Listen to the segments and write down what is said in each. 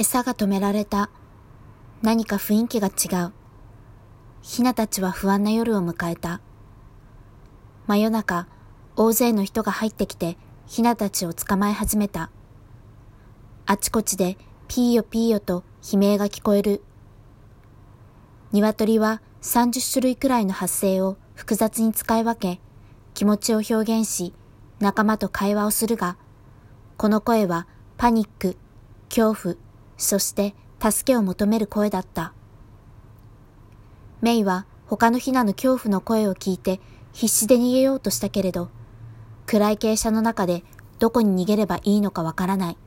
餌が止められた。何か雰囲気が違う。ヒナたちは不安な夜を迎えた。真夜中、大勢の人が入ってきて、ヒナたちを捕まえ始めた。あちこちでピーヨピーヨと悲鳴が聞こえる。鶏は30種類くらいの発声を複雑に使い分け、気持ちを表現し、仲間と会話をするが、この声はパニック、恐怖、そして助けを求める声だった。メイは他のヒナの恐怖の声を聞いて必死で逃げようとしたけれど、暗い傾斜の中でどこに逃げればいいのかわからない。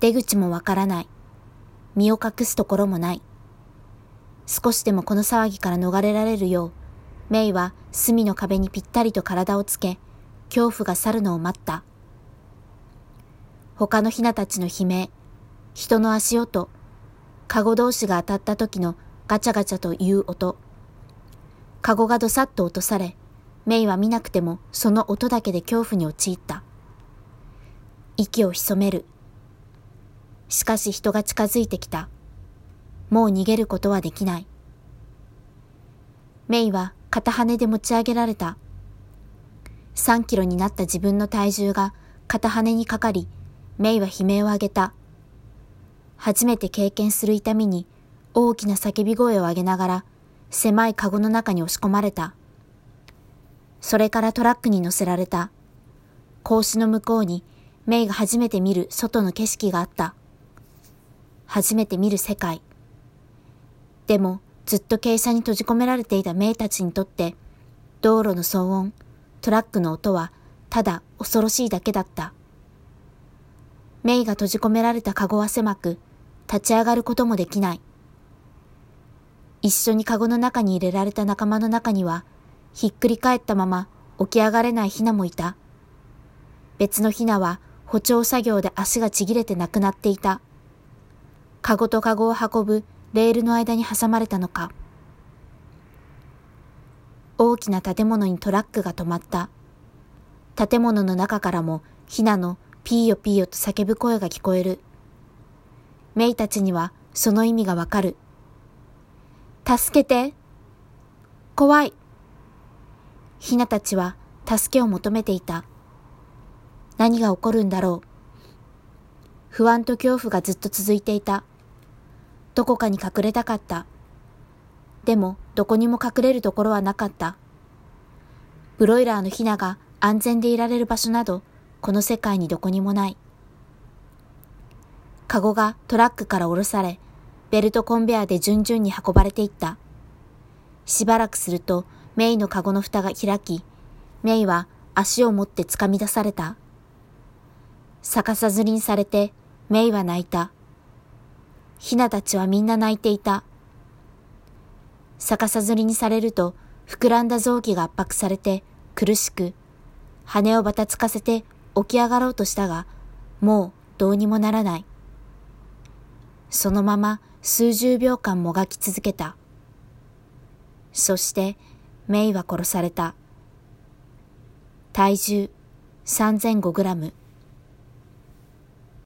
出口もわからない。身を隠すところもない。少しでもこの騒ぎから逃れられるよう、メイは隅の壁にぴったりと体をつけ、恐怖が去るのを待った。他のヒナたちの悲鳴、人の足音、カゴ同士が当たった時のガチャガチャという音。カゴがどさっと落とされ、メイは見なくてもその音だけで恐怖に陥った。息を潜める。しかし人が近づいてきた。もう逃げることはできない。メイは片羽で持ち上げられた。3キロになった自分の体重が片羽にかかり、メイは悲鳴を上げた。初めて経験する痛みに大きな叫び声を上げながら狭いカゴの中に押し込まれた。それからトラックに乗せられた。格子の向こうにメイが初めて見る外の景色があった。初めて見る世界。でもずっと傾斜に閉じ込められていたメイたちにとって道路の騒音、トラックの音はただ恐ろしいだけだった。メイが閉じ込められたカゴは狭く、立ち上がることもできない。一緒にカゴの中に入れられた仲間の中には、ひっくり返ったまま起き上がれないヒナもいた。別のヒナは補聴作業で足がちぎれて亡くなっていた。カゴとカゴを運ぶレールの間に挟まれたのか。大きな建物にトラックが止まった。建物の中からもヒナのピーヨピーヨと叫ぶ声が聞こえる。メイたちにはその意味がわかる。助けて怖いヒナたちは助けを求めていた。何が起こるんだろう不安と恐怖がずっと続いていた。どこかに隠れたかった。でも、どこにも隠れるところはなかった。ブロイラーのヒナが安全でいられる場所など、この世界にどこにもない。カゴがトラックから降ろされ、ベルトコンベアで順々に運ばれていった。しばらくすると、メイのカゴの蓋が開き、メイは足を持って掴み出された。逆さずりにされて、メイは泣いた。ヒナたちはみんな泣いていた。逆さずりにされると、膨らんだ臓器が圧迫されて、苦しく、羽をばたつかせて起き上がろうとしたが、もうどうにもならない。そのまま数十秒間もがき続けた。そしてメイは殺された。体重3005グラム。